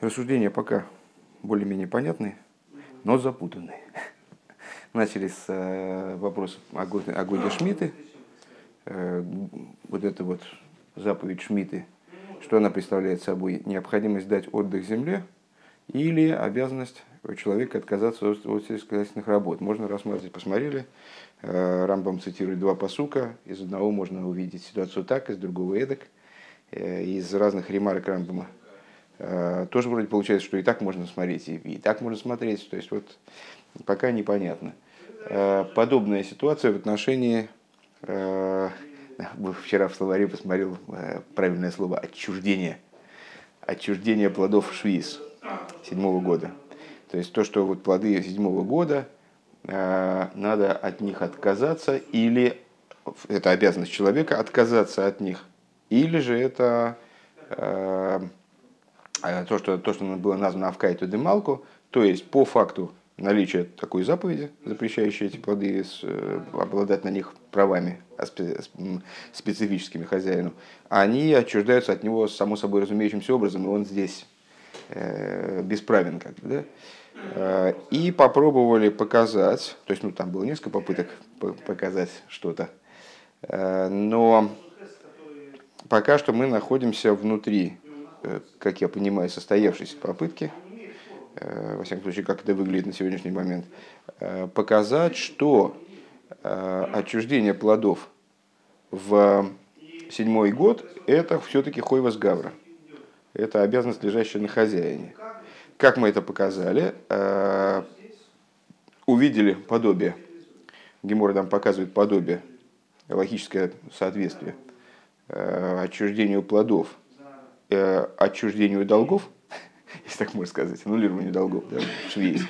Рассуждения пока более-менее понятные, но запутанные. Начали с э, вопроса о годе, о годе Шмиты. Э, вот это вот заповедь Шмиты, что она представляет собой? Необходимость дать отдых земле или обязанность человека отказаться от, от сельскохозяйственных работ. Можно рассматривать, посмотрели. Э, Рамбам цитирует два посука. Из одного можно увидеть ситуацию так, из другого эдак. Из разных ремарок Рамбама тоже вроде получается, что и так можно смотреть, и, и так можно смотреть. То есть вот пока непонятно. Э, подобная ситуация в отношении, э, вчера в словаре посмотрел правильное слово, отчуждение. Отчуждение плодов швиз седьмого года. То есть то, что вот плоды седьмого года, надо от них отказаться, или это обязанность человека отказаться от них, или же это то, что, то, что было названо Авкайту Демалку, то есть по факту наличия такой заповеди, запрещающей эти плоды э, обладать на них правами а специфическими хозяину, они отчуждаются от него само собой разумеющимся образом, и он здесь э, бесправен как бы, да? Э, и попробовали показать, то есть ну, там было несколько попыток показать что-то, но пока что мы находимся внутри как я понимаю, состоявшейся попытки, э, во всяком случае, как это выглядит на сегодняшний момент, э, показать, что отчуждение плодов в седьмой год – это все-таки хойвас гавра. Это обязанность, лежащая на хозяине. Как мы это показали? Увидели подобие. Гемор нам показывает подобие, логическое соответствие отчуждению плодов – э, отчуждению долгов, если так можно сказать, аннулированию долгов, да, швейц.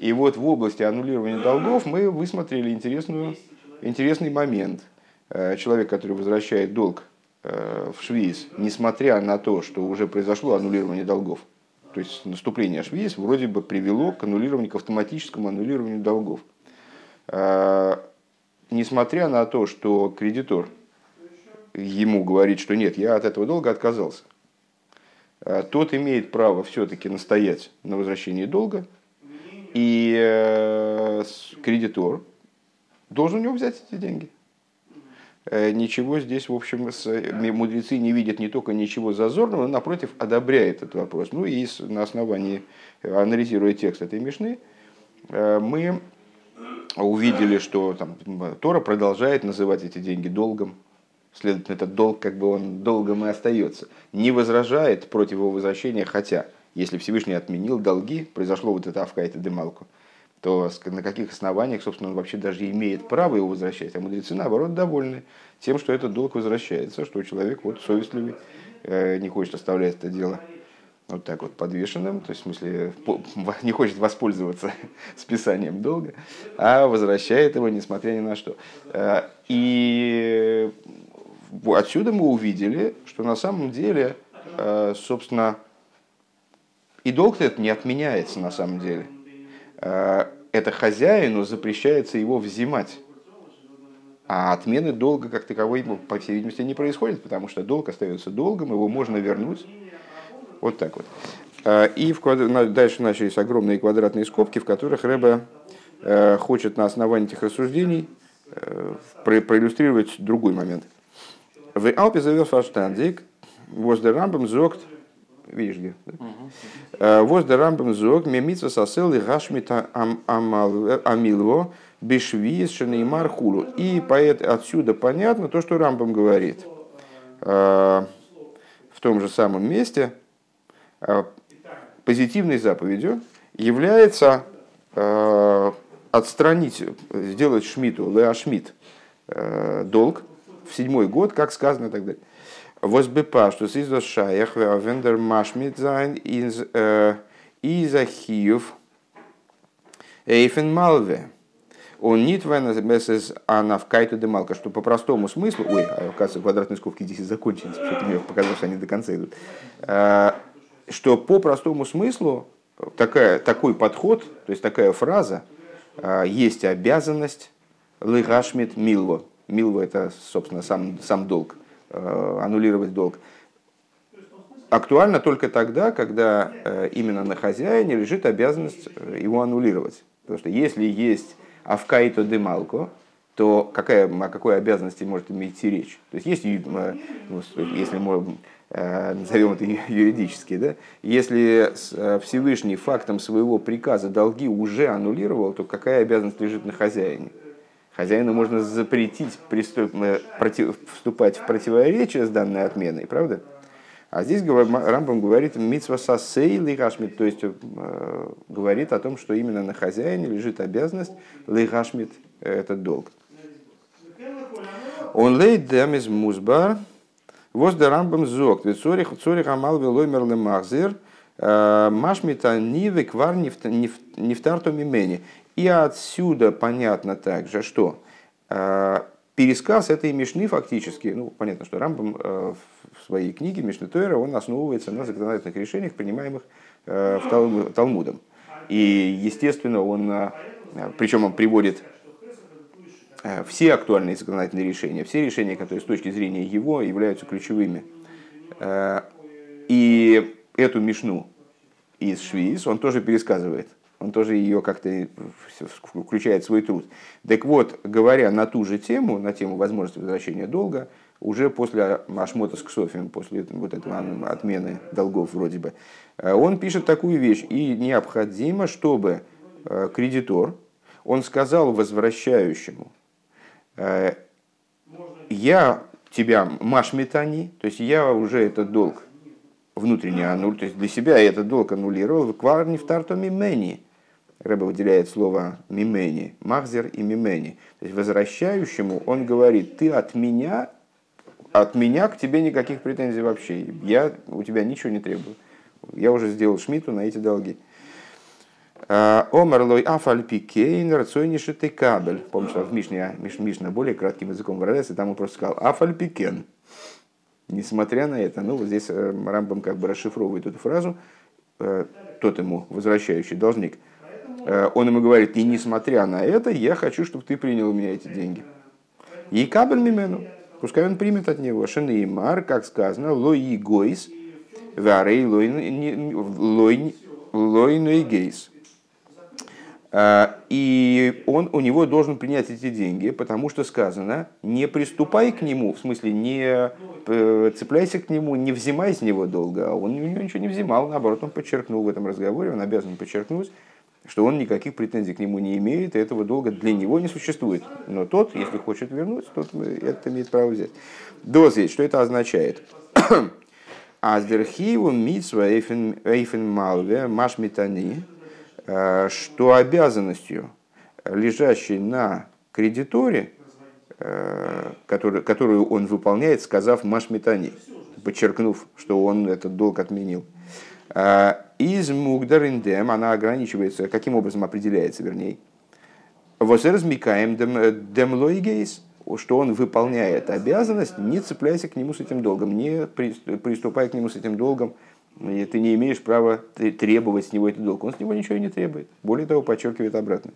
И вот в области аннулирования долгов мы высмотрели интересную, интересный момент. Э, человек, который возвращает долг э, в швейц, несмотря на то, что уже произошло аннулирование долгов, то есть наступление швейц вроде бы привело к аннулированию, к автоматическому аннулированию долгов. Э, несмотря на то, что кредитор ему говорит, что нет, я от этого долга отказался. Э, тот имеет право все-таки настоять на возвращении долга, и э, кредитор должен у него взять эти деньги. Э, ничего здесь, в общем, мудрецы не видят не только ничего зазорного, но, напротив, одобряет этот вопрос. Ну и на основании, анализируя текст этой Мишны, мы увидели, что там, Тора продолжает называть эти деньги долгом, Следовательно, этот долг как бы он долгом и остается. Не возражает против его возвращения, хотя, если Всевышний отменил долги, произошло вот это авкайта демалку, то на каких основаниях, собственно, он вообще даже имеет право его возвращать. А мудрецы, наоборот, довольны тем, что этот долг возвращается, что человек вот совестливый, э, не хочет оставлять это дело вот так вот подвешенным, то есть в смысле не хочет воспользоваться списанием долга, а возвращает его несмотря ни на что. Э, и отсюда мы увидели, что на самом деле, э, собственно, и долг это не отменяется на самом деле. Э, это хозяину запрещается его взимать. А отмены долга как таковой, ну, по всей видимости, не происходит, потому что долг остается долгом, его можно вернуть. Вот так вот. Э, и в квад... дальше начались огромные квадратные скобки, в которых Рэбе хочет на основании этих рассуждений проиллюстрировать другой момент. В Алпе завел фаштандик, возле рамбам зогт, видишь где? Возле рамбам зогт, мемица сосел и гашмита амилво, бешвиес шанеймар хулу. И поэт отсюда понятно то, что рамбам говорит. В том же самом месте позитивной заповедью является отстранить, сделать шмиту, леашмит, долг, в седьмой год, как сказано и так далее. Возбепа, что из шаях, вендер машмит зайн из э, изахиев эйфен малве. Он нит венес анавкайту демалка, что по простому смыслу, ой, а, оказывается, квадратные скобки здесь и закончились, что-то мне показалось, что они до конца идут, э, что по простому смыслу такая, такой подход, то есть такая фраза, э, есть обязанность лыгашмит милво, Милва – это, собственно, сам, сам долг, э, аннулировать долг. актуально только тогда, когда э, именно на хозяине лежит обязанность э, его аннулировать. Потому что если есть авкаито демалко, то какая, о какой обязанности может идти речь? То есть, есть, ну, если мы назовем это юридически, да? если Всевышний фактом своего приказа долги уже аннулировал, то какая обязанность лежит на хозяине? Хозяину можно запретить приступ, против, вступать в противоречие с данной отменой, правда? А здесь Рамбам говорит митсва сасей лигашмит, то есть э, говорит о том, что именно на хозяине лежит обязанность лигашмит, э, этот долг. Он дем из музбар, воз да Рамбам зог, ведь цорих цорих амал велоймер лемахзир, э, машмита нивы квар нефтарту мимени. И отсюда понятно также, что э, пересказ этой Мишны фактически, ну, понятно, что Рамбам э, в своей книге Мишны Тойра, он основывается на законодательных решениях, принимаемых э, в Талмудом. И, естественно, он, причем он приводит все актуальные законодательные решения, все решения, которые с точки зрения его являются ключевыми. И эту Мишну из Швиз он тоже пересказывает он тоже ее как-то включает в свой труд. Так вот, говоря на ту же тему, на тему возможности возвращения долга, уже после Ашмота с Ксофием, после вот этого отмены долгов вроде бы, э, он пишет такую вещь. И необходимо, чтобы э, кредитор, он сказал возвращающему, «Э, я тебя машметани, то есть я уже этот долг внутренне аннулировал, то есть для себя я этот долг аннулировал, в кварни в тарту мимени. Рэба выделяет слово мимени, махзер и мимени. То есть возвращающему он говорит, ты от меня, от меня к тебе никаких претензий вообще. Я у тебя ничего не требую. Я уже сделал шмиту на эти долги. А, Омарлой афальпикейн рацойниши ты кабель. Помнишь, в Мишне, Мишна более кратким языком выражается, там он просто сказал афальпикен. Несмотря на это, ну вот здесь э, Рамбам как бы расшифровывает эту фразу, э, тот ему возвращающий должник – он ему говорит, и несмотря на это, я хочу, чтобы ты принял у меня эти деньги. И кабель мимену, пускай он примет от него. Шенеймар, как сказано, лои гойс, варей лойн гейс. Э, и он у него должен принять эти деньги, потому что сказано, не приступай к нему, в смысле не э, цепляйся к нему, не взимай с него долго. А он у него ничего не взимал, наоборот, он подчеркнул в этом разговоре, он обязан подчеркнуть, что он никаких претензий к нему не имеет, и этого долга для него не существует. Но тот, если хочет вернуть, тот это имеет право взять. Дозить, что это означает? Аздерхиву митсва эйфен малве машмитани, э, что обязанностью, лежащей на кредиторе, э, которую он выполняет, сказав машмитани, подчеркнув, что он этот долг отменил. Э, из мугдариндем она ограничивается, каким образом определяется, вернее. Возразмикаем демлойгейс, что он выполняет обязанность, не цепляйся к нему с этим долгом, не приступай к нему с этим долгом, и ты не имеешь права требовать с него этот долг. Он с него ничего не требует. Более того, подчеркивает обратно.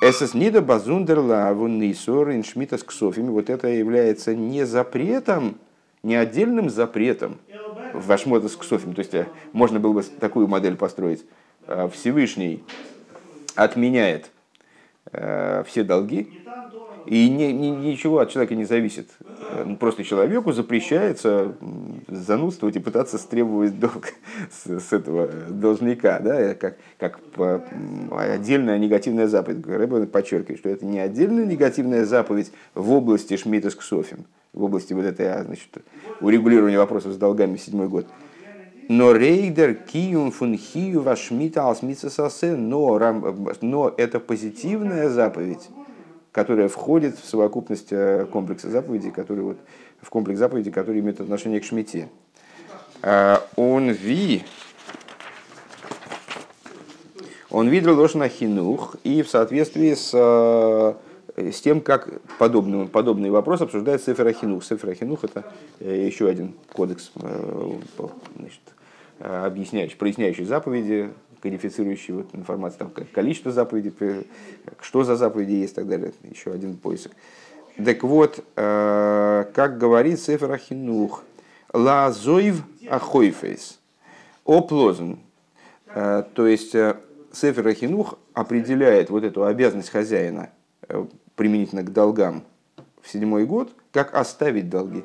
Эсэс нида базундерла вуннисор иншмитас ксофими. Вот это является не запретом, не отдельным запретом, в Ашмота с Ксофим. То есть э, можно было бы такую модель построить. Э, Всевышний отменяет э, все долги, и ни, ни, ничего от человека не зависит. Ну, просто человеку запрещается занудствовать и пытаться стребовать долг с, с этого должника, да, как, как отдельная негативная заповедь. Рэббен подчеркивает, что это не отдельная негативная заповедь в области Шмита с Ксофим, в области вот этой а, значит, урегулирования вопросов с долгами седьмой год. Но рейдер киюм фун хию вашмита алсмица сосе, но, но это позитивная заповедь, которая входит в совокупность э, комплекса заповедей, который вот, в комплекс заповедей, который имеет отношение к шмите. А, он ви, он видел лошна хинух, и в соответствии с э, с тем, как подобный, подобный вопрос обсуждает Сефер Ахинух. Сефер Ахинух – это э, еще один кодекс, э, значит, объясняющий, проясняющий заповеди, кодифицирующий вот информацию, там, количество заповедей, что за заповеди есть и так далее. Еще один поиск. Так вот, э, как говорит Сефер Ахинух, Лазоев ахойфейс. Оплозен. Э, то есть Сефер Ахинух определяет вот эту обязанность хозяина применительно к долгам в седьмой год, как оставить долги.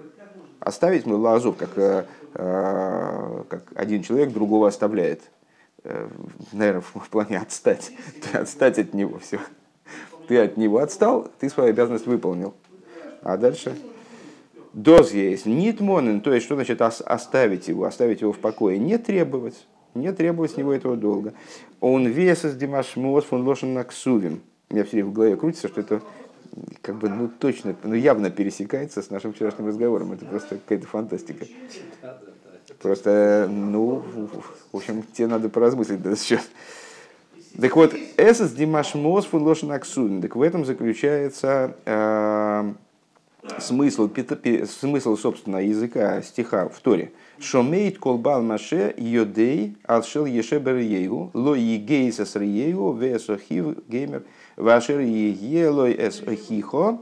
Оставить мы лазов, как, как один человек другого оставляет. Наверное, в плане отстать. Отстать от него все. Ты от него отстал, ты свою обязанность выполнил. А дальше доз есть, нитмонен, то есть что значит оставить его, оставить его в покое, не требовать, не требовать с него этого долга. Он весас димашмос фон лошен наксувим. У меня все время в голове крутится, что это как бы, ну, точно, ну, явно пересекается с нашим вчерашним разговором. Это просто какая-то фантастика. Просто, ну, в общем, тебе надо поразмыслить да, сейчас. Так вот, эсэс димаш мос фун Так в этом заключается э, смысл, смысл, собственно, языка стиха в Торе. Шомейт колбал маше йодей алшел ешебер ейгу, ло егейса с риегу, весохив геймер, вашер егелой эс охихо,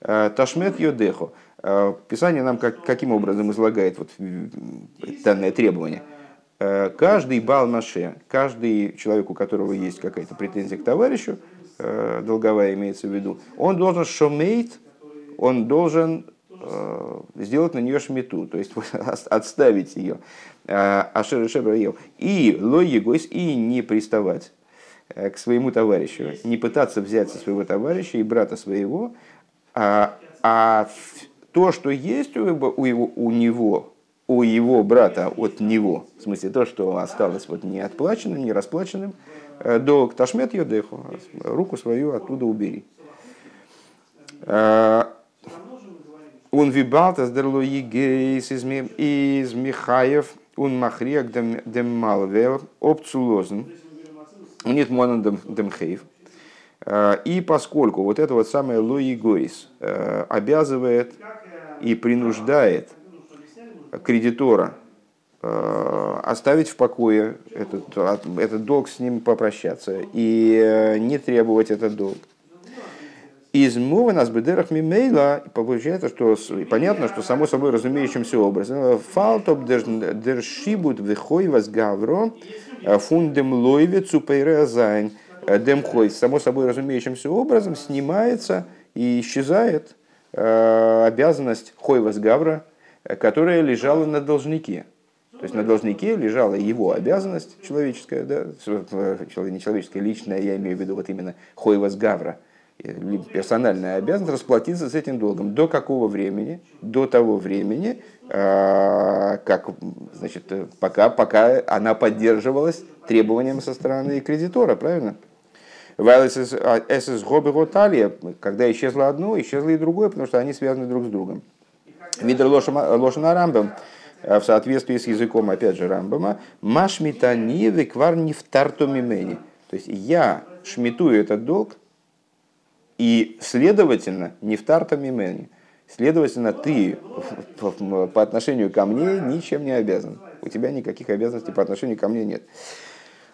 э, ташмет йодехо. Э, Писание нам как, каким образом излагает вот данное требование. Э, каждый балмаше, каждый человек, у которого есть какая-то претензия к товарищу, долговая имеется в виду, он должен шомейт, он должен э, сделать на нее шмету, то есть отставить ее, ашер ее, и лой егойс, и не приставать э, к своему товарищу, не пытаться взять со своего товарища и брата своего, а, а то, что есть у, его, у, его, у него, у его брата от него, в смысле то, что осталось вот не отплаченным, не расплаченным, э, долг ташмет йодеху, руку свою оттуда убери. Он вибалтас дерлуи гейс из Михаев, он махриак дем малвел, опцулозен, нет монан дем хейв. И поскольку вот это вот самое луи гойс э, обязывает и принуждает кредитора э, оставить в покое этот, этот долг, с ним попрощаться и э, не требовать этот долг. Из мува нас бедерах мимейла. Получается, что понятно, что само собой разумеющимся образом. Фалтоп дершибут вихой вас гавро э, фундем лойве цупейреазайн демхой само собой разумеющимся образом снимается и исчезает Э, обязанность хойвас гавра, которая лежала на должнике. То есть на должнике лежала его обязанность человеческая, да, не человеческая, личная, я имею в виду вот именно хойвас гавра, персональная обязанность расплатиться с этим долгом. До какого времени? До того времени, э, как, значит, пока, пока она поддерживалась требованием со стороны кредитора, правильно? СС Гобего Талия, когда исчезло одно, исчезло и другое, потому что они связаны друг с другом. Видер Лошана Рамбам, в соответствии с языком, опять же, Рамбама, в мимени. То есть я шмитую этот долг, и, следовательно, не в тарто мимени. Следовательно, ты по отношению ко мне ничем не обязан. У тебя никаких обязанностей по отношению ко мне нет.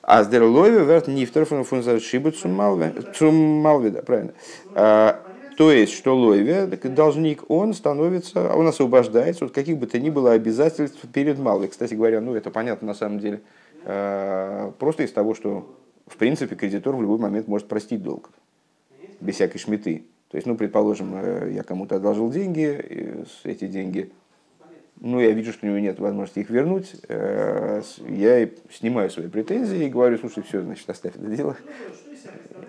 А с дерлойве верт нифтер фун шибы цуммалве, да, правильно. А, то есть, что лойве, должник, он становится, он освобождается от каких бы то ни было обязательств перед малой. Кстати говоря, ну это понятно на самом деле, а, просто из того, что в принципе кредитор в любой момент может простить долг, без всякой шметы. То есть, ну, предположим, э, я кому-то одолжил деньги, эти деньги ну, я вижу, что у него нет возможности их вернуть, э, я снимаю свои претензии и говорю, слушай, все, значит, оставь это дело.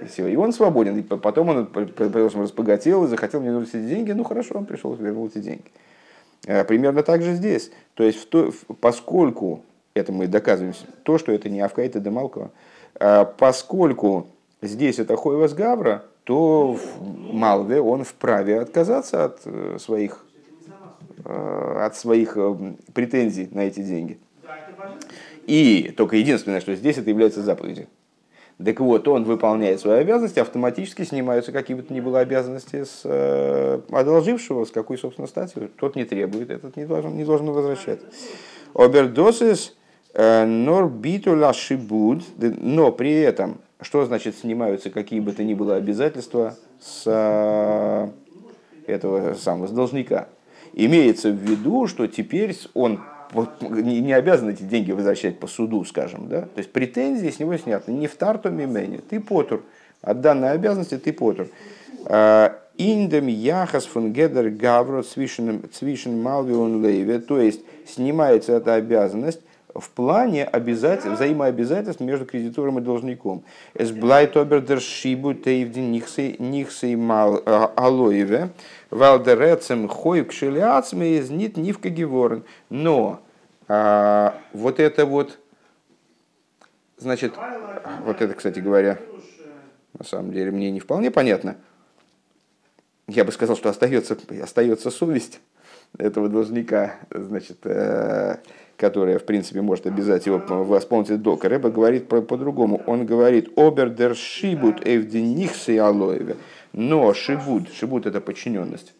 И, все. и он свободен. И потом он, предположим, разбогател и захотел мне вернуть эти деньги. Ну, хорошо, он пришел, вернул эти деньги. Э, примерно так же здесь. То есть, в то, поскольку, это мы доказываем, то, что это не Авкаита Демалкова, поскольку здесь это Хойвас Гавра, то Малве он вправе отказаться от своих Э, от своих э, претензий на эти деньги. И только единственное, что здесь это является заповедью. Так вот, он выполняет свои обязанности, автоматически снимаются какие бы то ни было обязанности с э, одолжившего, с какой, собственно, статью. Тот не требует, этот не должен, не должен возвращать. Обердосис норбиту лашибуд, но при этом, что значит снимаются какие бы то ни было обязательства с этого самого, с должника? имеется в виду, что теперь он не обязан эти деньги возвращать по суду, скажем, да? То есть претензии с него сняты. Не в тарту мимени, ты потур. От данной обязанности ты потур. А, Индем яхас фун гедер гавро цвишен малвион лейве. То есть снимается эта обязанность в плане обязательств, взаимообязательств между кредитором и должником. Bleibt aber der Schibu teivdi нихсей мал алоеве, валдерецем хойк шелиацме из нит нивка геворен. Но а, вот это вот, значит, вот это, кстати говоря, на самом деле мне не вполне понятно. Я бы сказал, что остается, остается совесть этого должника, значит, э, которая, в принципе, может обязать его восполнить долг. Рэба говорит по-другому. Он говорит «Обер дер шибут алоеве». Но шибут, шибут – это подчиненность.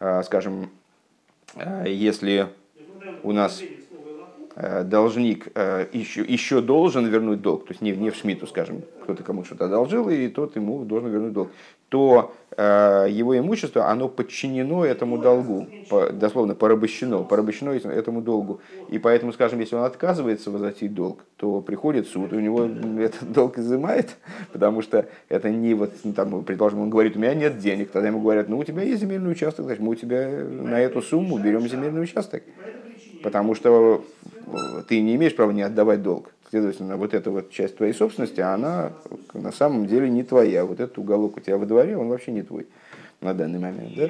А, скажем, а, если у нас а, должник еще, еще должен вернуть долг, то есть не, не в Шмиту, скажем, кто-то кому что-то одолжил, и тот ему должен вернуть долг, то э, его имущество, оно подчинено этому долгу, по, дословно порабощено, порабощено этому долгу. И поэтому, скажем, если он отказывается возвратить долг, то приходит суд, и у него этот долг изымает, потому что это не вот, ну, там, предположим, он говорит, у меня нет денег, тогда ему говорят, ну у тебя есть земельный участок, значит, мы у тебя на эту сумму берем земельный участок, потому что ты не имеешь права не отдавать долг. Следовательно, вот эта вот часть твоей собственности, она на самом деле не твоя. Вот этот уголок у тебя во дворе, он вообще не твой на данный момент. Да?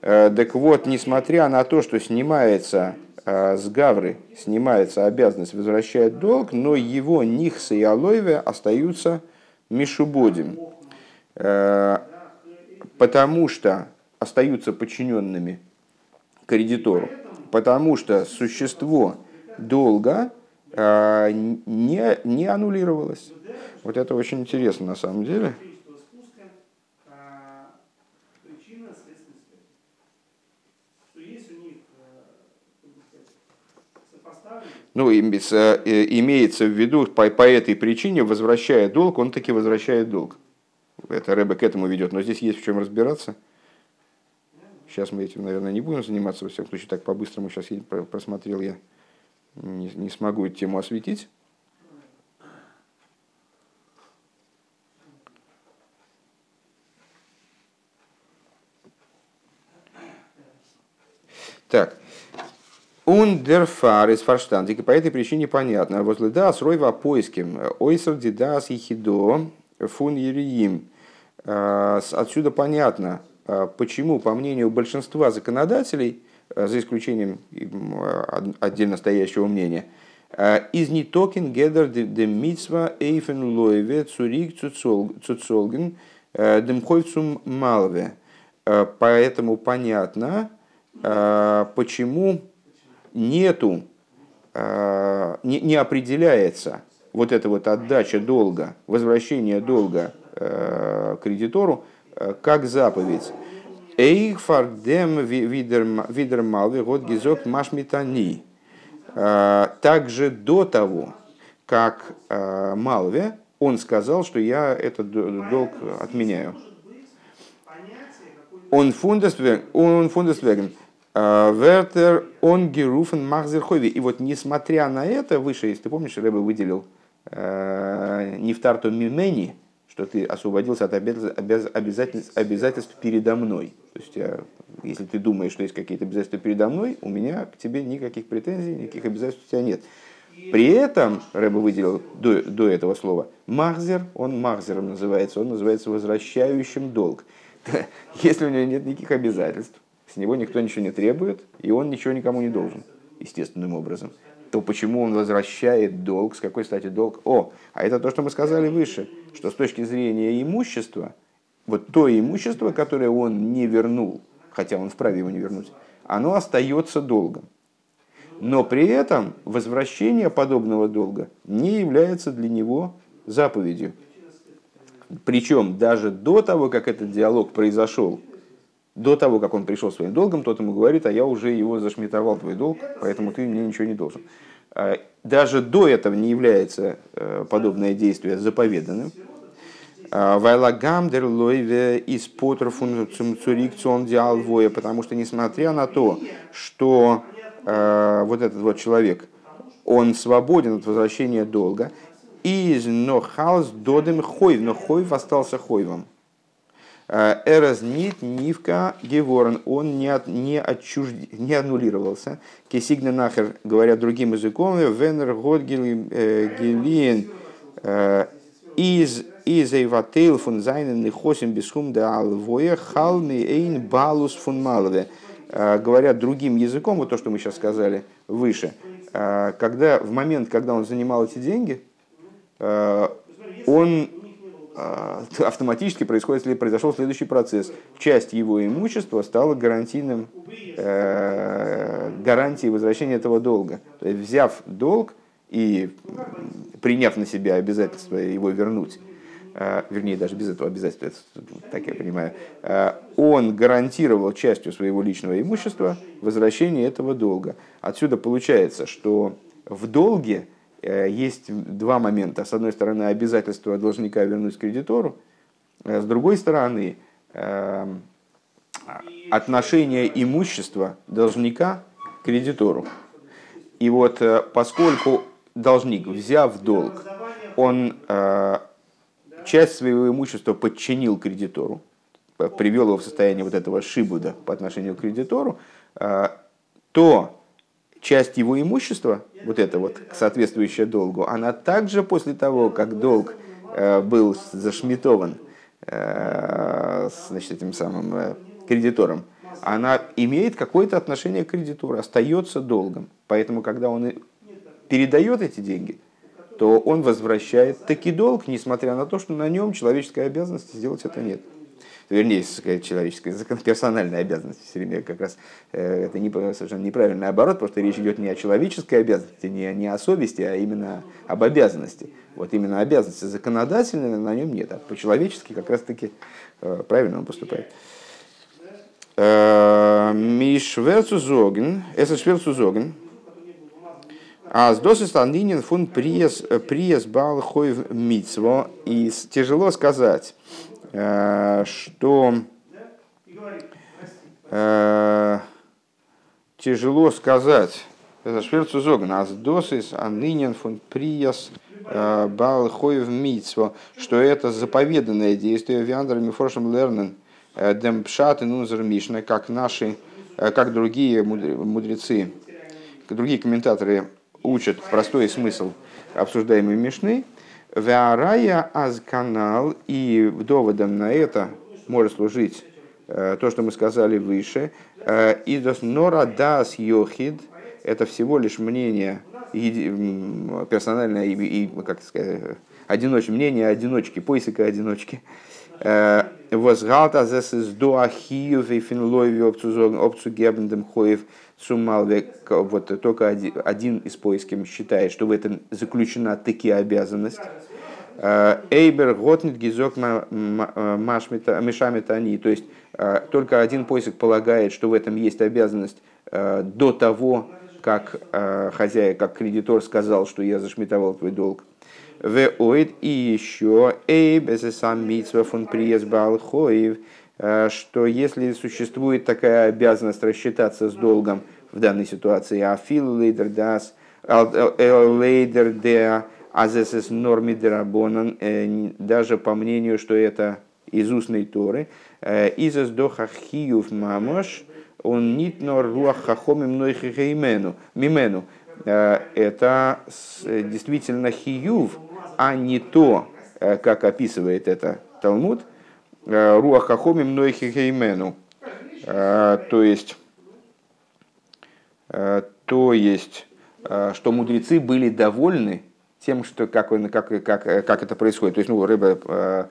Э, так вот, несмотря на то, что снимается э, с Гавры, снимается обязанность возвращать долг, но его Нихса и Алоеве остаются Мишубодим. Э, потому что остаются подчиненными кредитору. Потому что существо долга не, не аннулировалось. Вот это очень интересно на самом деле. Ну, э, имеется в виду, по, по этой причине, возвращая долг, он таки возвращает долг. Это Рэбе к этому ведет. Но здесь есть в чем разбираться. Сейчас мы этим, наверное, не будем заниматься, во всяком случае, так по-быстрому сейчас просмотрел я не, не смогу эту тему осветить. Так. Ундерфар из фарштантик, и по этой причине понятно. Возле да с ройва поиском. Ойсер дидас и хидо фун ериим. А, отсюда понятно, а, почему, по мнению большинства законодателей, за исключением отдельно стоящего мнения. Э, из нитокен гедер де митсва эйфен лоеве цурик цуцолген э, демхойцум малве. Поэтому понятно, почему нету, не, не определяется вот эта вот отдача долга, возвращение долга кредитору как заповедь. Эйхфардем видермалви год гизок машмитани. А, также до того, как а, Малве, он сказал, что я этот долг отменяю. Он фундесвеген, он фундесвеген, а, Вертер он геруфен махзерхови. И вот несмотря на это, выше, если ты помнишь, Рэбе выделил Нефтарту Мимени, что ты освободился от обязательств, обязательств передо мной. То есть, я, если ты думаешь, что есть какие-то обязательства передо мной, у меня к тебе никаких претензий, никаких обязательств у тебя нет. При этом, Рэба выделил до, до этого слова, махзер, он махзером называется, он называется возвращающим долг. Если у него нет никаких обязательств, с него никто ничего не требует, и он ничего никому не должен, естественным образом то почему он возвращает долг? С какой стати долг? О, а это то, что мы сказали выше, что с точки зрения имущества, вот то имущество, которое он не вернул, хотя он вправе его не вернуть, оно остается долгом. Но при этом возвращение подобного долга не является для него заповедью. Причем даже до того, как этот диалог произошел до того, как он пришел своим долгом, тот ему говорит, а я уже его зашмитовал, твой долг, поэтому ты мне ничего не должен. А, даже до этого не является э, подобное действие заповеданным. Вайлагам дер лойве из потрфун цурикцион диалвоя, потому что несмотря на то, что э, вот этот вот человек, он свободен от возвращения долга, из нохалс додем хойв, но хойв остался хойвом. Эраз нит нивка геворен, он не, от, не, отчужд... не аннулировался. Кисигна нахер, говоря другим языком, венер год гелиен из из эйватейл фун зайнен нихосим бесхум да алвоя халми эйн балус фун малве. Говоря другим языком, вот то, что мы сейчас сказали выше, когда в момент, когда он занимал эти деньги, он автоматически происходит, если произошел следующий процесс. Часть его имущества стала гарантийным, э, гарантией возвращения этого долга. То есть, взяв долг и приняв на себя обязательство его вернуть, э, вернее, даже без этого обязательства, так я понимаю, э, он гарантировал частью своего личного имущества возвращение этого долга. Отсюда получается, что в долге Э, есть два момента. С одной стороны, обязательство должника вернуть кредитору, э, с другой стороны, эм, отношение имущества должника к кредитору. И вот э, поскольку должник, взяв долг, он часть своего имущества подчинил кредитору, привел его в состояние вот этого шибуда по отношению к кредитору, то часть его имущества, вот это вот соответствующее долгу, она также после того, как долг э, был зашмитован э, значит, этим самым э, кредитором, она имеет какое-то отношение к кредитору, остается долгом. Поэтому, когда он передает эти деньги, то он возвращает таки долг, несмотря на то, что на нем человеческой обязанности сделать это нет вернее, человеческая, персональная обязанность все время как раз э, это не, совершенно неправильный оборот, потому что речь идет не о человеческой обязанности, не, не о совести, а именно об обязанности. Вот именно обязанности законодательные на нем нет, а по-человечески как раз-таки э, правильно он поступает. Э, Мишверцу зоген, это шверцу зоген, а с досы станинин фун приес, приес бал хойв мицво. И тяжело сказать, что? Э, тяжело сказать, это шверцу зоган, аздосис, анынен фун прияс, э, балхоев митсво, что это заповеданное действие виандрами форшем лернен, демпшат и нунзер мишна, как наши, как другие мудрецы, другие комментаторы учат простой смысл обсуждаемой мишны, Веарая канал и доводом на это может служить э, то, что мы сказали выше. Э, Идос нора дас йохид – это всего лишь мнение персональное и, как сказать, одиноч, мнение одиночки, поиска одиночки. Э, возгалта зес из дуахиев и финлойви опцу гебндем хоев сумалве. Вот только один, один из поисков считает, что в этом заключена таки обязанность. Э, Эйбер готнит гизок мешамит они. То есть э, только один поиск полагает, что в этом есть обязанность до того, как хозяин, как кредитор сказал, что я зашмитовал твой долг. В и еще эйб сам митсва фон приезд балхоев, э, что если существует такая обязанность рассчитаться с долгом в данной ситуации, афил лейдер дас, лейдер де азесес норми дерабонан, э, даже по мнению, что это из устной Торы, э, изес доха хиюв мамош, он нит нор руах хахомим нойхихеймену, мимену. Это действительно хиюв, а не то, э, как описывает это Талмуд, э, Руах Хахомим Нойхихеймену. Э, то есть, то есть, что мудрецы были довольны тем, что как, он, как, как, как это происходит. То есть, ну, Рыба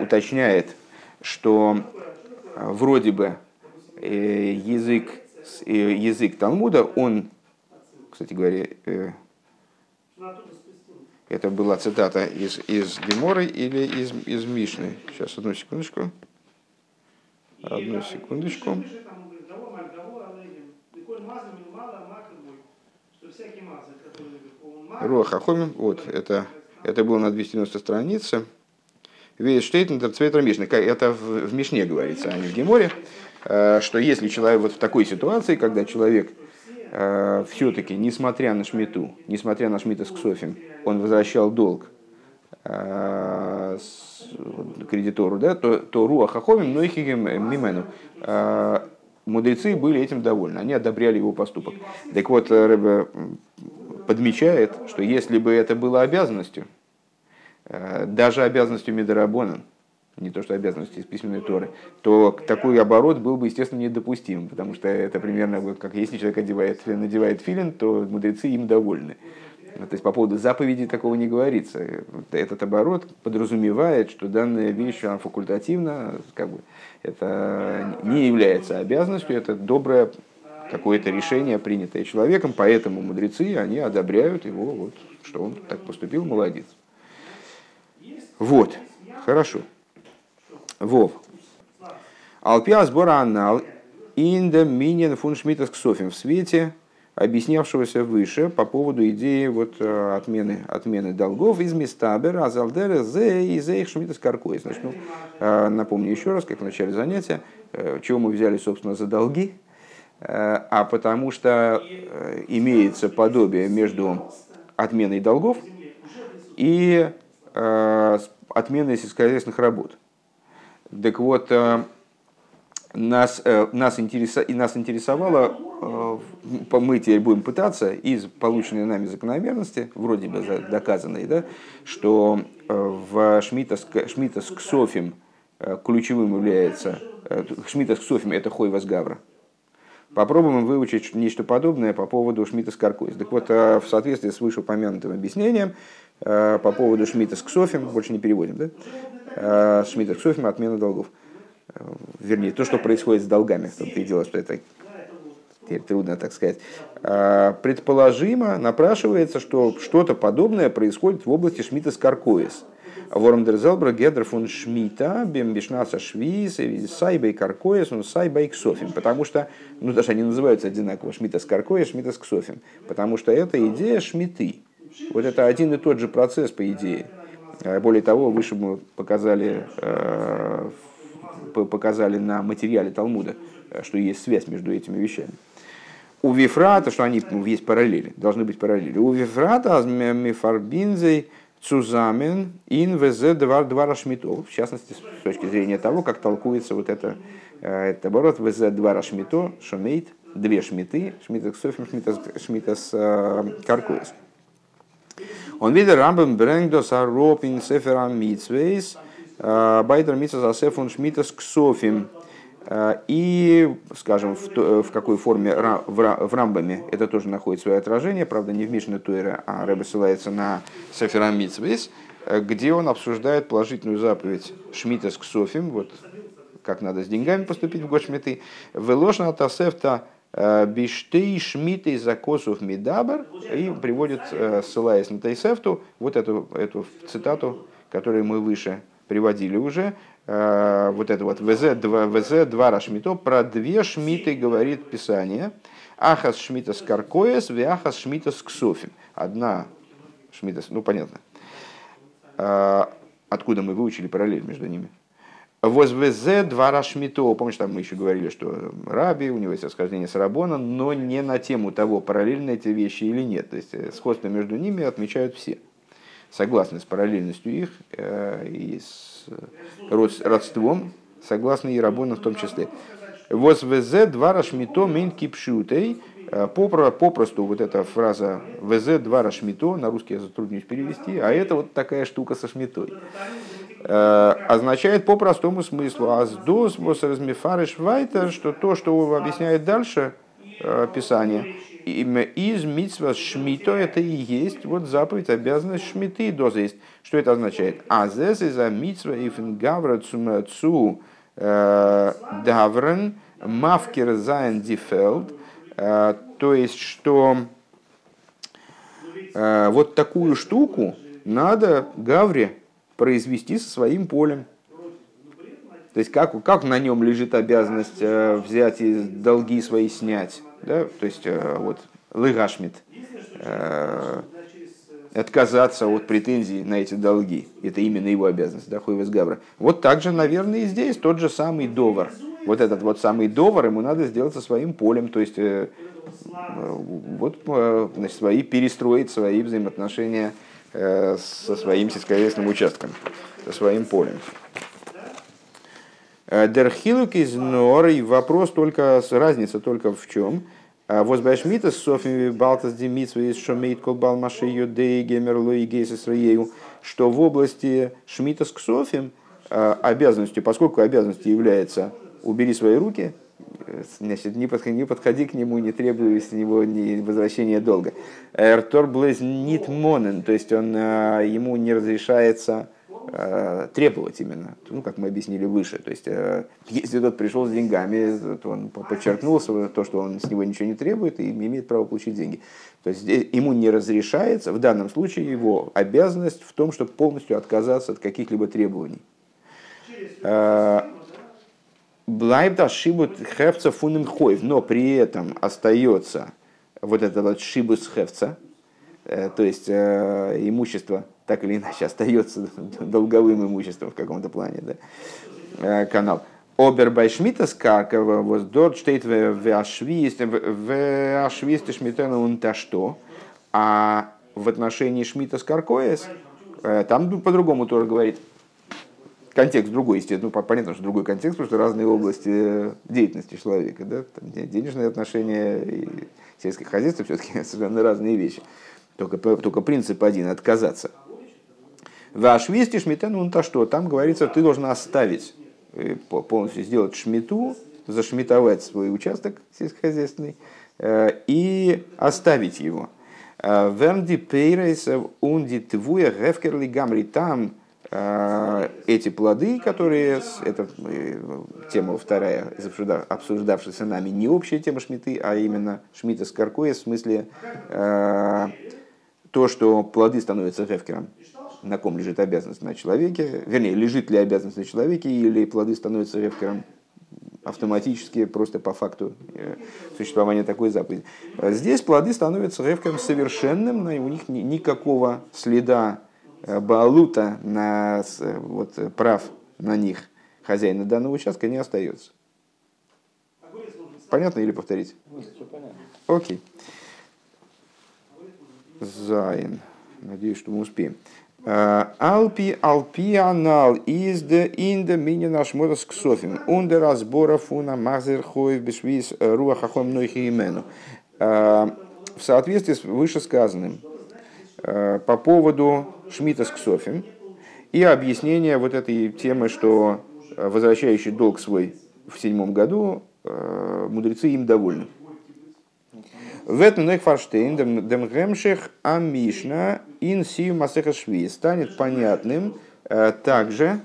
уточняет, что вроде бы язык, язык Талмуда, он, кстати говоря, это была цитата из, из Геморы или из, из Мишны. Сейчас, одну секундочку. Одну секундочку. Руах Ахомим, вот, это, это было на 290 странице. Штейтендер Цветра Мишны. Это в Мишне говорится, а не в Геморе. Что если человек вот в такой ситуации, когда человек все-таки, несмотря на шмиту, несмотря на шмита с ксофем, он возвращал долг кредитору, да, то, то руахахомим, но их мимену мудрецы были этим довольны, они одобряли его поступок. Так вот, Рэбе подмечает, что если бы это было обязанностью, э, даже обязанностью Медорабона, не то что обязанности из письменной Торы, то такой оборот был бы, естественно, недопустим, потому что это примерно как если человек одевает, надевает филин, то мудрецы им довольны. То есть по поводу заповеди такого не говорится. Этот оборот подразумевает, что данная вещь она факультативна, как бы, это не является обязанностью, это доброе какое-то решение, принятое человеком, поэтому мудрецы, они одобряют его, вот, что он так поступил, молодец. Вот, хорошо. Вов. Алпиа сбора анал инда минин фун шмитас в свете объяснявшегося выше по поводу идеи вот, э, отмены, отмены долгов из Мистабер, Азалдера, Зе и Зе их Шмидас Каркоис. Значит, ну, э, напомню еще раз, как в начале занятия, э, чего мы взяли, собственно, за долги, а потому что имеется подобие между отменой долгов и отменой сельскохозяйственных работ. Так вот, нас, нас, интереса, и нас интересовало мы теперь будем пытаться из полученной нами закономерности, вроде бы доказанной, да, что э, в Шмитас, Шмитас Ксофим э, ключевым является, э, Шмитас Ксофим это Хой Васгавра. Попробуем выучить нечто подобное по поводу Шмита Скаркойс. Так вот, в соответствии с вышеупомянутым объяснением, по поводу Шмита с Ксофим, больше не переводим, да? Шмита с Ксофим, отмена долгов. Вернее, то, что происходит с долгами. В том-то и дело, что это трудно так сказать, предположимо напрашивается, что что-то подобное происходит в области Шмита Скаркоис. Вормдерзелбра Гедер фон Шмита, Бембишнаса Швиз, Сайбей Каркоис, он Сайбей Ксофим. Потому что, ну даже они называются одинаково, Шмита Скаркоис, Шмита Ксофим. Потому что это идея Шмиты. Вот это один и тот же процесс, по идее. А, более того, выше мы показали, а, показали на материале Талмуда, что есть связь между этими вещами. У Вифрата, что они ну, есть параллели, должны быть параллели. У Вифрата мифарбинзей цузамен ин вз два два шмито. В частности, с точки зрения того, как толкуется вот это, э, это оборот вз два шмито, шумейт, две шмиты, шмита софим, шмита с э, каркуис. Он видит рамбам брэнгдос аропин сефера митсвейс, байдер митсвейс асефун шмитас ксофим. И, скажем, в, в какой форме в Рамбаме это тоже находит свое отражение, правда, не в Мишне Туэре, а Рэбе ссылается на Сефера Митсвейс, э, где он обсуждает положительную заповедь Шмита с Ксофим, вот как надо с деньгами поступить в год Шмиты, «Велошна тасефта биштей шмиты закосов медабр» и приводит, ссылаясь на Тайсефту, вот эту, эту цитату, которую мы выше приводили уже, Э, вот это вот ВЗ-2 ВЗ Рашмито, про две шмиты говорит Писание. Ахас шмита с каркоес, ахас шмита с ксофим. Одна шмита, ну понятно. Э, откуда мы выучили параллель между ними? Воз ВЗ два Рашмито. Помнишь, там мы еще говорили, что Раби, у него есть расхождение с Рабона, но не на тему того, параллельны эти вещи или нет. То есть э, сходство между ними отмечают все. Согласны с параллельностью их и с родством, согласно Ирабону в том числе. Воз ВЗ два рашмито мин кипшутей. Э, попросту вот эта фраза ВЗ два рашмито, на русский я затруднюсь перевести, а это вот такая штука со шмитой. Э, означает по простому смыслу аздос вос размефариш вайтер, что то, что объясняет дальше э, Писание, из митсва шмито это и есть вот заповедь, обязанность шмиты доза есть. Что это означает? А здесь из митсва ифенгавра цу э, даврен мавкер зайн дифелд. То есть, что вот такую штуку надо Гавре произвести со своим полем. То есть как, как на нем лежит обязанность взять и долги свои снять. Да? То есть э, вот Лыгашмит, э, отказаться от претензий на эти долги. Это именно его обязанность, да, Хойвес Гавра. Вот так же, наверное, и здесь тот же самый довар. Вот этот вот самый довар ему надо сделать со своим полем, то есть э, вот значит, свои перестроить свои взаимоотношения со своим сельскохозяйственным участком, со своим полем. Дерхилук из норы, вопрос только, разница только в чем – а Возбайшмита Софи Балтас Демитсва из Шомейт Колбал Маши Юдей Гемерло и Гейсис что в области Шмита с Ксофим обязанностью, поскольку обязанностью является убери свои руки, значит, не подходи, не подходи к нему, не требуй с него ни возвращения долга. Эртор Блэз Нит Монен, то есть он, а, ему не разрешается Э, требовать именно, ну, как мы объяснили выше. То есть, э, если тот пришел с деньгами, то он подчеркнул то, что он с него ничего не требует и имеет право получить деньги. То есть, ему не разрешается, в данном случае его обязанность в том, чтобы полностью отказаться от каких-либо требований. Э, Блайбда шибут хевца фунен хойв, но при этом остается вот этот вот шибус хевца, то есть имущество так или иначе остается долговым имуществом в каком-то плане, да, э, канал. Обербайшмитас Каркова, вот дort steht в Ашвисте Шмитена он то что, а в отношении Шмита Каркоес, э, там по-другому тоже говорит, контекст другой, естественно, ну, понятно, что другой контекст, потому что разные области э, деятельности человека, да, там денежные отношения и сельское хозяйство все-таки совершенно разные вещи. Только, только принцип один – отказаться – Ваш вести шмитен, ну то что, там говорится, ты должен оставить, э, полностью сделать шмиту, зашмитовать свой участок сельскохозяйственный э, и оставить его. Вернди пейрейс унди твуя гефкерли гамри. Там эти плоды, которые, это тема вторая, обсуждавшаяся нами, не общая тема шмиты, а именно шмита с каркоя, в смысле то, что плоды становятся гефкером на ком лежит обязанность на человеке, вернее, лежит ли обязанность на человеке, или плоды становятся ревкером автоматически, просто по факту э, существования такой заповеди. Здесь плоды становятся ревкером совершенным, но у них никакого следа э, балута на вот, прав на них хозяина данного участка не остается. Понятно или повторить? Окей. Зайн. Надеюсь, что мы успеем. Алпи алпианал из де инде мини наш модас ксофим. Унде разбора фуна мазер хоев бешвиз руахахом нойхи имену. В соответствии с вышесказанным по поводу Шмита с Ксофим и объяснение вот этой темы, что возвращающий долг свой в седьмом году, мудрецы им довольны. В этом Нехфарштейн, дем гемших амишна ин сию масеха шви станет понятным э, также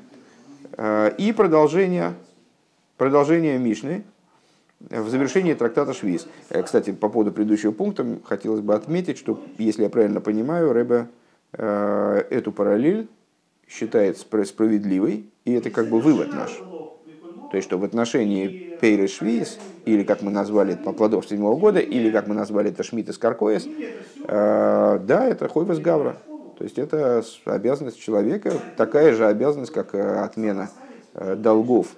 э, и продолжение, продолжение Мишны в завершении трактата Швиз. Э, кстати, по поводу предыдущего пункта хотелось бы отметить, что, если я правильно понимаю, Рэбе эту параллель считает справедливой, и это как бы вывод наш. То есть, что в отношении Пейры Швиз, или как мы назвали это по плодов седьмого года, или как мы назвали это Шмидт из Каркоес, э, да, это Хойвес Гавра. То есть, это обязанность человека, такая же обязанность, как э, отмена э, долгов.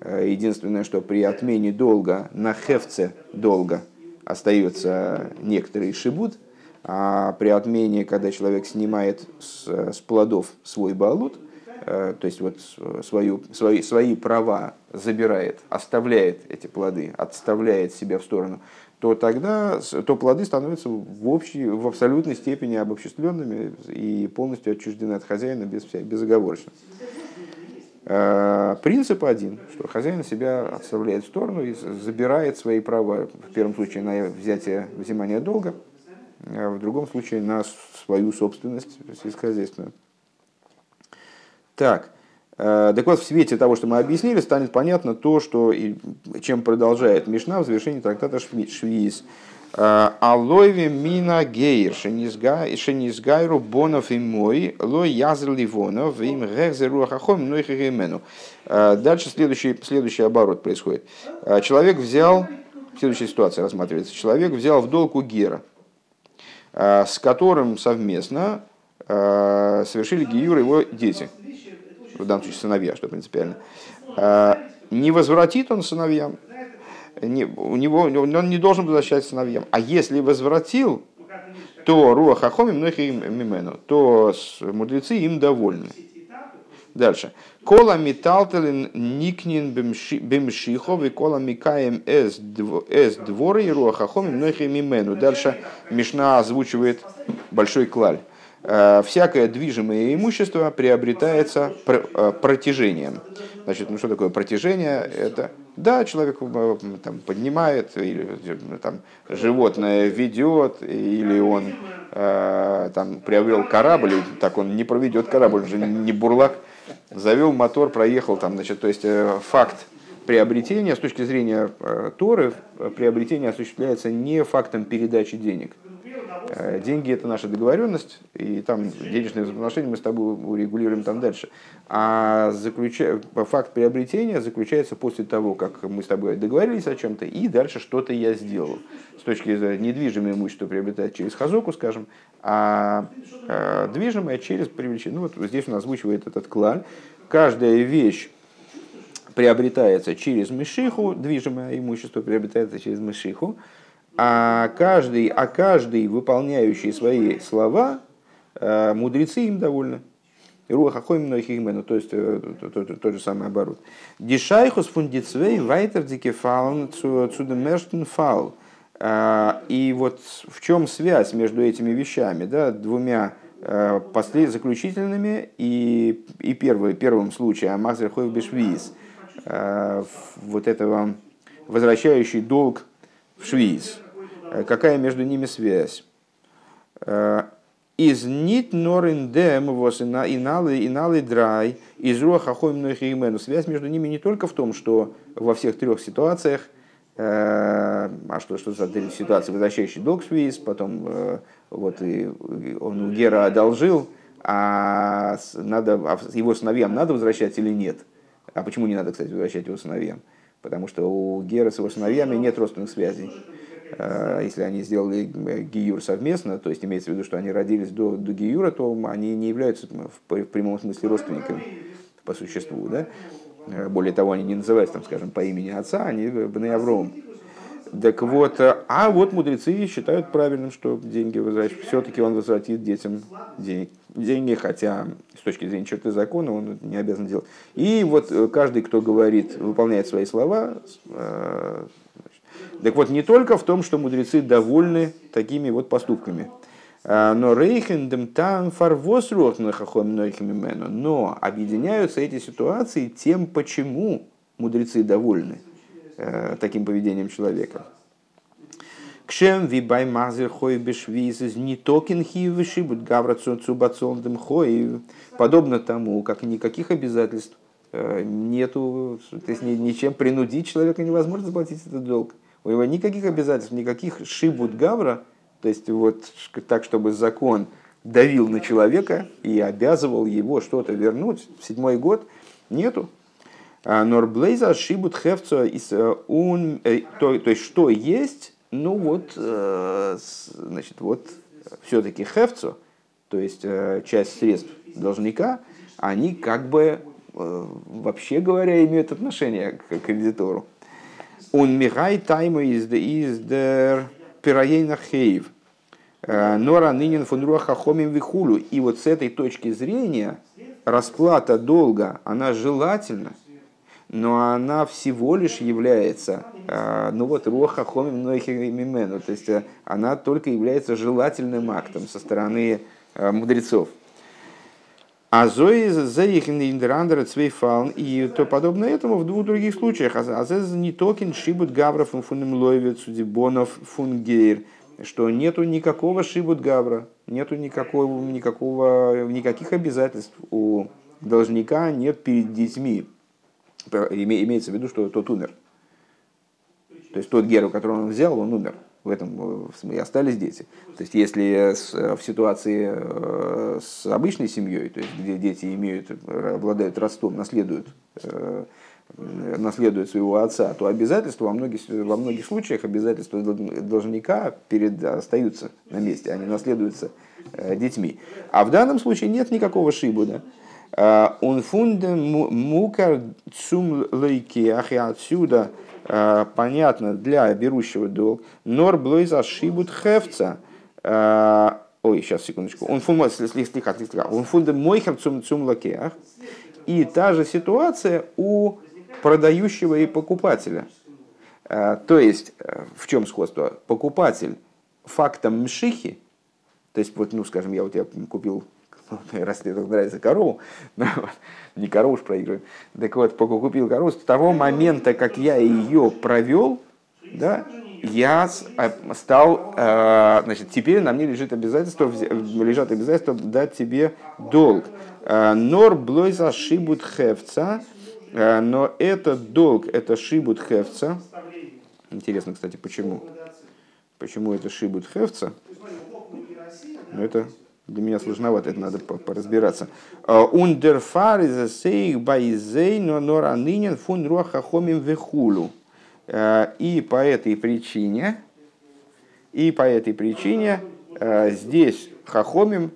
Единственное, что при отмене долга на хевце долга остается некоторый шибут, а при отмене, когда человек снимает с, с плодов свой балут, Э, то есть вот свою, свои, свои права забирает, оставляет эти плоды, отставляет себя в сторону, то тогда то плоды становятся в, общей, в абсолютной степени обобществленными и полностью отчуждены от хозяина без, безоговорочно. Э, принцип один, что хозяин себя отставляет в сторону и забирает свои права, в первом случае на взятие взимания долга, а в другом случае на свою собственность сельскохозяйственную. Так, э, так вот, в свете того, что мы объяснили, станет понятно то, что, и чем продолжает Мишна в завершении трактата Швиз. Э, Алойве мина гейр, шенизгайру бонов и мой, лой язр ливонов, им гехзеру ахахом, но их э, Дальше следующий, следующий оборот происходит. Человек взял, следующая ситуация рассматривается, человек взял в долг у Гера, с которым совместно совершили гиюр его дети, в данном случае сыновья, что принципиально, не возвратит он сыновьям, не, у него, он не должен возвращать сыновьям. А если возвратил, то руах хахоми многих мимену, то мудрецы им довольны. Дальше. Кола металтелин никнин бемшихов и кола микаем эс дворы и руахахоми многие мимену. Дальше Мишна озвучивает большой клаль. Э, всякое движимое имущество приобретается э, протяжением. Значит, ну что такое протяжение? Это, да, человек э, там, поднимает, или там, животное ведет, или он э, там, приобрел корабль, так он не проведет корабль, он же не бурлак, завел мотор, проехал там, значит, то есть факт приобретения с точки зрения Торы, приобретение осуществляется не фактом передачи денег, Э, деньги это наша договоренность, и там денежные взаимоотношения мы с тобой урегулируем там дальше. А заключа... факт приобретения заключается после того, как мы с тобой договорились о чем-то, и дальше что-то я сделал. С точки зрения недвижимое имущество приобретать через хазоку, скажем, а, а движимое через привлечение. Ну вот здесь он озвучивает этот клаль. Каждая вещь приобретается через мышиху, движимое имущество приобретается через мышиху, а каждый, а каждый выполняющий свои слова, э, мудрецы им довольны. Руах ахойм нохигмену, то есть э, тот же самый оборот. Дишайхус фундицвей вайтер дикефалн цудемерштен фал. Э, и вот в чем связь между этими вещами, да, двумя послед, заключительными и, и первый, первым случаем Мазер Хойв Бешвиз, вот этого возвращающий долг в Швиз. Э, какая между ними связь? Э, из нит нориндем вос иналы иналы драй из руаха многих имену. Связь между ними не только в том, что во всех трех ситуациях э, а что, что за три ситуации, возвращающий долг свиз, потом вот и он у Гера одолжил, а надо, а его сыновьям надо возвращать или нет? А почему не надо, кстати, возвращать его сыновьям? Потому что у Гера с его сыновьями нет родственных связей. Э, если они сделали э, гиюр совместно, то есть имеется в виду, что они родились до, до гиюра, то они не являются в прямом смысле родственниками по существу. Да? Э, более того, они не называются, там, скажем, по имени отца, они Бней Авром. Так вот, а вот мудрецы считают правильным, что деньги возвращать. Все-таки он возвратит детям денег, деньги, хотя с точки зрения черты закона он не обязан делать. И вот каждый, кто говорит, выполняет свои слова, так вот, не только в том, что мудрецы довольны такими вот поступками, а, но рейхендем там фарвос но объединяются эти ситуации тем, почему мудрецы довольны э, таким поведением человека. כשם ווי ביי מחזיר חוב בשביעית איז ניטא קיין חיוב שיעבוד גברא צו באצאלן דעם חוב. Подобно тому, как никаких обязательств э, нету, то есть ничем принудить человека невозможно заплатить этот долг. У него никаких обязательств, никаких שיעבוד גברא, то есть вот так, чтобы закон давил на человека и обязывал его что-то вернуть в седьмой год, нету. А Норблейза шибут хевцо из ун, э, то, то есть что есть, ну вот, э, значит, вот все-таки хевцо, то есть э, часть средств должника, они как бы вообще говоря имеют отношение к кредитору. Он мигай тайма из дер пираейна хейв. Э, Нора нынен фон руаха хомим вихулю. И вот с этой точки зрения расплата долга, она желательна, но она всего лишь является, э, ну вот, רוח חכמים ממנו, то есть э, она только является желательным актом со стороны мудрецов. אזוי אויך אין די אנדערע צוויי פאלן и то подобное этому в двух других случаях. אז ניטא קיין שיעבוד גברא פון דעם לוה צו די בנים פון גר, что нету никакого שיעבוד גברא, нету никакого, никакого, никаких обязательств у должника нет перед детьми. Имеется в виду, что тот умер. То есть тот геру, которого он взял, он умер в этом э, смысле, остались дети. То есть, если э, в ситуации э, с обычной семьей, то есть, где дети имеют, обладают родством, наследуют, наследуют своего отца, то обязательства во многих, во многих случаях обязательства должника перед, остаются на месте, они наследуются детьми. А в данном случае нет никакого шибуда. Он фунде мукар цум лейкеах, и отсюда понятно для берущего долг, нор блойза шибут хевца, Ой, сейчас, секундочку. Он фунда, слегка, слегка. Он фунда мойхер цум цум лакеах. И та же ситуация у продающего и покупателя. То есть, в чем сходство? Покупатель фактом мшихи, то есть, вот, ну, скажем, я у тебя купил раз тебе нравится корову, не корову уж проигрываем, так вот, купил корову, с того момента, как я ее провел, да, я а, стал, э, значит, теперь на мне лежит обязательство, лежат обязательства дать тебе долг. Э, нор блойза шибут хевца, но этот долг, это шибут хевца. Интересно, кстати, почему? Почему это шибут хевца? Ну, это для меня сложновато, это надо поразбираться. Ундерфар из сейх байзей но норанинен фун руахахомим вехулу. Э, и по этой причине, и по этой причине э, здесь хахомим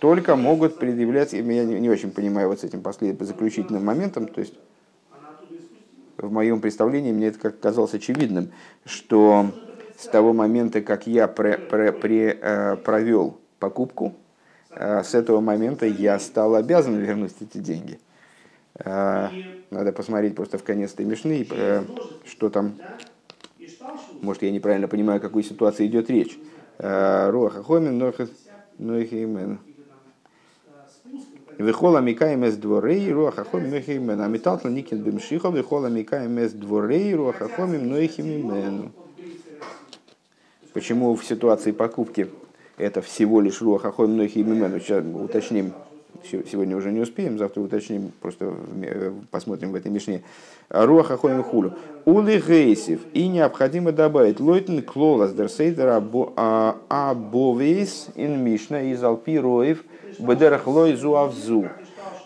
только могут предъявлять, я не очень понимаю вот с этим последним заключительным моментом, то есть в моем представлении мне это как казалось очевидным, что с того момента, как я пре, пре, пре, э, провел покупку, с этого момента я стал обязан вернуть эти деньги. А, надо посмотреть просто в конец этой мишны, э, что там. Может, я неправильно понимаю, о какой ситуации идет речь. А, Руаха Хомин, Нохимен. Вихола микаем из дворей, руаха хомим нохимен. А металтла никин бимшихо, вихола микаем из дворей, руаха хомим нохимен. Почему в ситуации покупки это всего лишь руаха хомим нохимен? Сейчас уточним сегодня уже не успеем, завтра уточним, просто э, посмотрим в этой мишне. Руаха хоем хулю. Ули гейсив. И необходимо добавить лойтен клолас дерсейдер а, абовейс ин мишна из алпи роев бедерах лой зуавзу.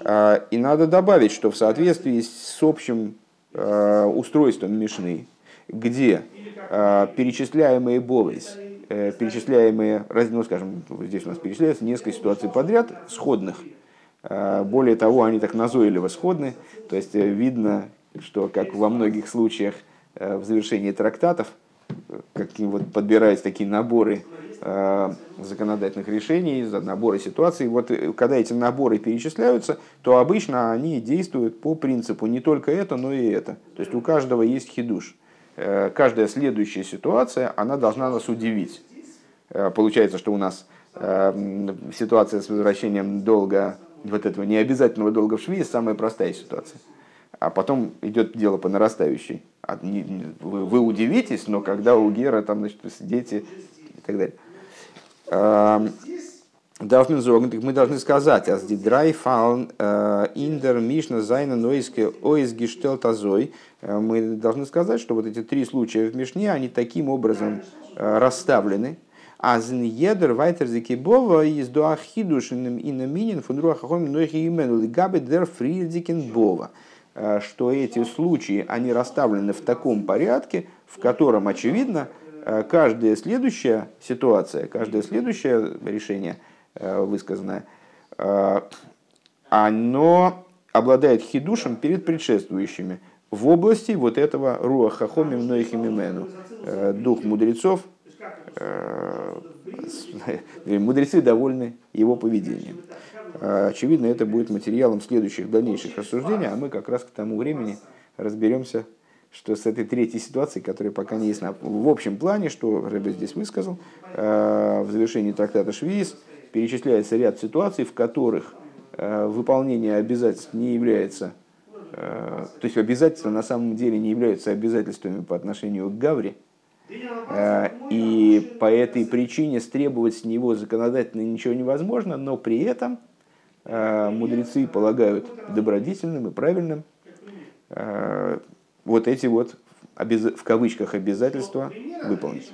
А, и надо добавить, что в соответствии с общим э, устройством мишны, где э, перечисляемые бовейс, перечисляемые, ну, скажем, здесь у нас перечисляется несколько ситуаций подряд, сходных – а, более того, они так назойливо сходны, то есть э, видно, что как во многих случаях э, в завершении трактатов как вот подбираются такие наборы э, законодательных решений, наборы ситуаций. Вот когда эти наборы перечисляются, то обычно они действуют по принципу не только это, но и это. То есть у каждого есть хидуш. Каждая следующая ситуация, она должна нас удивить. Получается, что у нас ситуация с возвращением долга вот этого необязательного долга в шве самая простая ситуация. А потом идет дело по нарастающей. А вы, удивитесь, но когда у гера там, значит, дети и так далее. דארף מען мы должны сказать, אז דריי פאלן э, אין דער משנה זיינען אויך אויסגעשטעלט אזוי. Э, мы должны сказать, что вот эти три случая в Мишне, они таким образом э, расставлены, Азн едер вайтер зикибова из дуахидушиным и наминин фундруахахом нойхи имену габе дер фридзикен бова что эти случаи, они расставлены в таком порядке, в котором, очевидно, каждая следующая ситуация, каждое следующее решение высказанное, оно обладает хидушем перед предшествующими в области вот этого руахахомим нойхимимену, дух мудрецов, Э, мудрецы довольны его поведением. Э, очевидно, это будет материалом следующих дальнейших рассуждений, а мы как раз к тому времени разберемся, что с этой третьей ситуацией, которая пока не ясна. В общем плане, что Рэбе здесь высказал, э, в завершении трактата Швиз перечисляется ряд ситуаций, в которых выполнение обязательств не является, то есть обязательства на самом деле не являются обязательствами по отношению к Гавре, Э, и по этой причине стребовать с него законодательно ничего невозможно, но при этом э, мудрецы полагают добродетельным и правильным э, вот эти вот в кавычках обязательства выполнить.